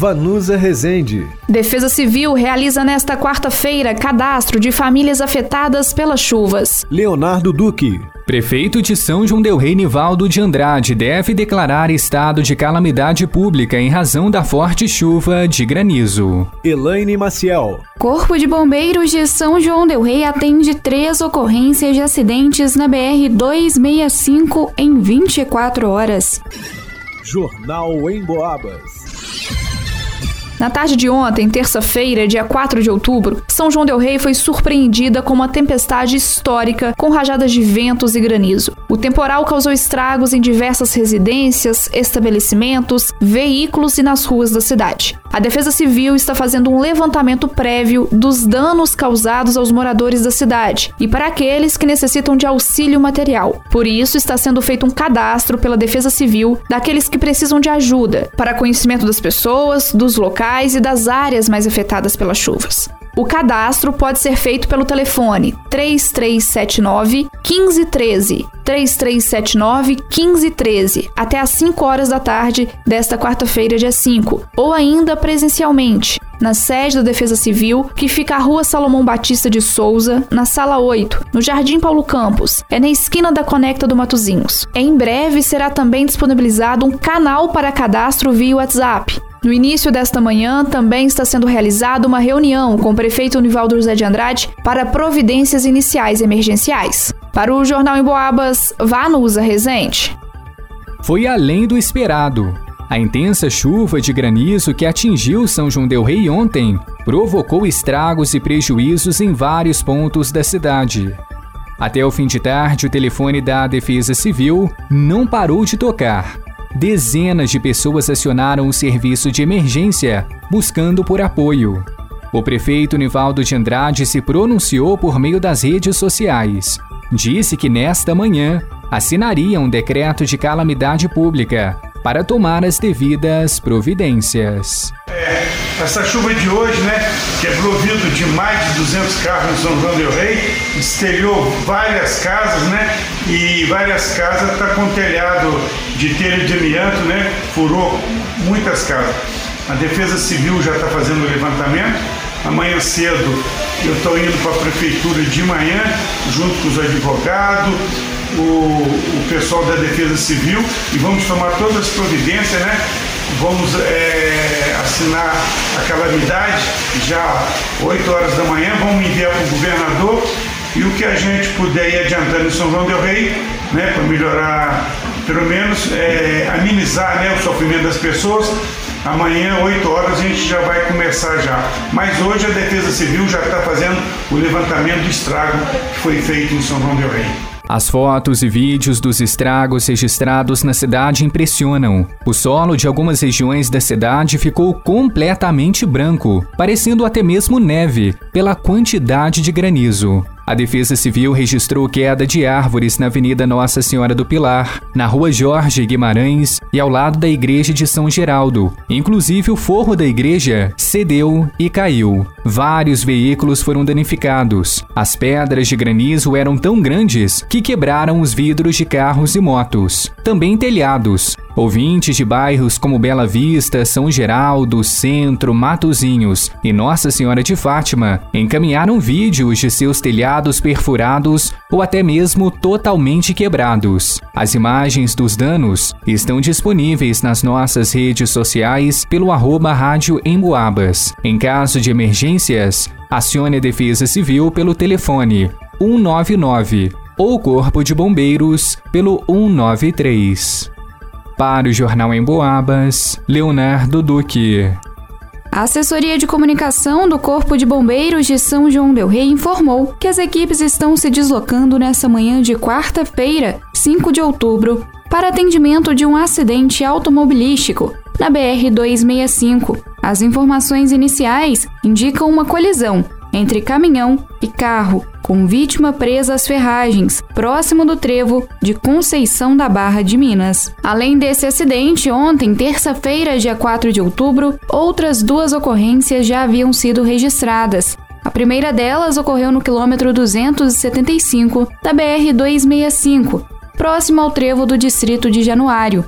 Vanusa Rezende. Defesa Civil realiza nesta quarta-feira cadastro de famílias afetadas pelas chuvas. Leonardo Duque. Prefeito de São João del Rei Nivaldo de Andrade deve declarar estado de calamidade pública em razão da forte chuva de granizo. Elaine Maciel. Corpo de Bombeiros de São João del Rei atende três ocorrências de acidentes na BR 265 em 24 horas. Jornal em Boabas. Na tarde de ontem, terça-feira, dia 4 de outubro, São João del Rei foi surpreendida com uma tempestade histórica com rajadas de ventos e granizo. O temporal causou estragos em diversas residências, estabelecimentos, veículos e nas ruas da cidade. A Defesa Civil está fazendo um levantamento prévio dos danos causados aos moradores da cidade e para aqueles que necessitam de auxílio material. Por isso, está sendo feito um cadastro pela Defesa Civil daqueles que precisam de ajuda, para conhecimento das pessoas, dos locais e das áreas mais afetadas pelas chuvas. O cadastro pode ser feito pelo telefone 3379 1513, 3379 1513, até às 5 horas da tarde desta quarta-feira, dia 5, ou ainda presencialmente, na sede da Defesa Civil, que fica à Rua Salomão Batista de Souza, na Sala 8, no Jardim Paulo Campos, é na esquina da Conecta do Matozinhos. Em breve será também disponibilizado um canal para cadastro via WhatsApp. No início desta manhã, também está sendo realizada uma reunião com o prefeito Univaldo José de Andrade para providências iniciais emergenciais. Para o Jornal em Boabas, Vanusa Rezende. Foi além do esperado. A intensa chuva de granizo que atingiu São João del Rei ontem provocou estragos e prejuízos em vários pontos da cidade. Até o fim de tarde, o telefone da Defesa Civil não parou de tocar dezenas de pessoas acionaram o serviço de emergência, buscando por apoio. O prefeito Nivaldo de Andrade se pronunciou por meio das redes sociais. Disse que nesta manhã assinaria um decreto de calamidade pública para tomar as devidas providências. É, essa chuva de hoje, né, que é provido de mais de 200 carros em São João del Rei, destelhou várias casas, né, e várias casas está com telhado de telha de amianto, né, furou muitas casas. A Defesa Civil já está fazendo o levantamento. Amanhã cedo eu estou indo para a prefeitura de manhã, junto com os advogados, o, o pessoal da Defesa Civil, e vamos tomar todas as providências, né? Vamos é, assinar a calamidade já 8 horas da manhã, vamos enviar para o governador e o que a gente puder ir adiantando em São João del Rei, né, para melhorar, pelo menos é, amenizar né, o sofrimento das pessoas. Amanhã, 8 horas, a gente já vai começar já. Mas hoje a Defesa Civil já está fazendo o levantamento do estrago que foi feito em São João del Rei. As fotos e vídeos dos estragos registrados na cidade impressionam. O solo de algumas regiões da cidade ficou completamente branco, parecendo até mesmo neve, pela quantidade de granizo. A Defesa Civil registrou queda de árvores na Avenida Nossa Senhora do Pilar, na Rua Jorge Guimarães e ao lado da Igreja de São Geraldo. Inclusive, o forro da igreja cedeu e caiu. Vários veículos foram danificados. As pedras de granizo eram tão grandes que quebraram os vidros de carros e motos. Também telhados. Ouvintes de bairros como Bela Vista, São Geraldo, Centro, Matozinhos e Nossa Senhora de Fátima encaminharam vídeos de seus telhados perfurados ou até mesmo totalmente quebrados. As imagens dos danos estão disponíveis nas nossas redes sociais pelo arroba Rádio Emboabas. Em caso de emergências, acione a Defesa Civil pelo telefone 199 ou Corpo de Bombeiros pelo 193. Para o Jornal em Boabas, Leonardo Duque. A assessoria de comunicação do Corpo de Bombeiros de São João Del Rei informou que as equipes estão se deslocando nessa manhã de quarta-feira, 5 de outubro, para atendimento de um acidente automobilístico na BR-265. As informações iniciais indicam uma colisão entre caminhão e carro com vítima presa às ferragens, próximo do trevo de Conceição da Barra de Minas. Além desse acidente, ontem, terça-feira, dia 4 de outubro, outras duas ocorrências já haviam sido registradas. A primeira delas ocorreu no quilômetro 275 da BR-265, próximo ao trevo do distrito de Januário.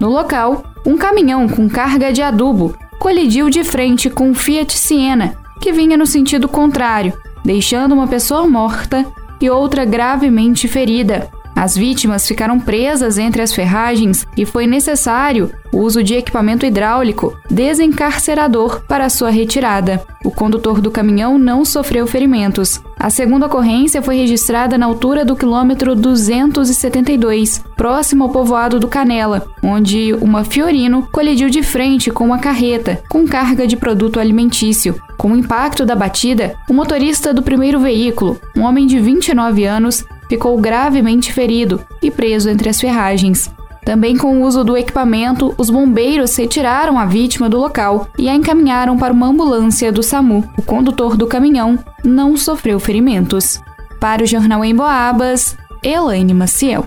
No local, um caminhão com carga de adubo colidiu de frente com um Fiat Siena, que vinha no sentido contrário, deixando uma pessoa morta e outra gravemente ferida. As vítimas ficaram presas entre as ferragens e foi necessário o uso de equipamento hidráulico desencarcerador para sua retirada. O condutor do caminhão não sofreu ferimentos. A segunda ocorrência foi registrada na altura do quilômetro 272, próximo ao povoado do Canela, onde uma Fiorino colidiu de frente com uma carreta com carga de produto alimentício. Com o impacto da batida, o motorista do primeiro veículo, um homem de 29 anos, ficou gravemente ferido e preso entre as ferragens. Também com o uso do equipamento, os bombeiros retiraram a vítima do local e a encaminharam para uma ambulância do SAMU. O condutor do caminhão não sofreu ferimentos. Para o Jornal em Boabas, Elaine Maciel.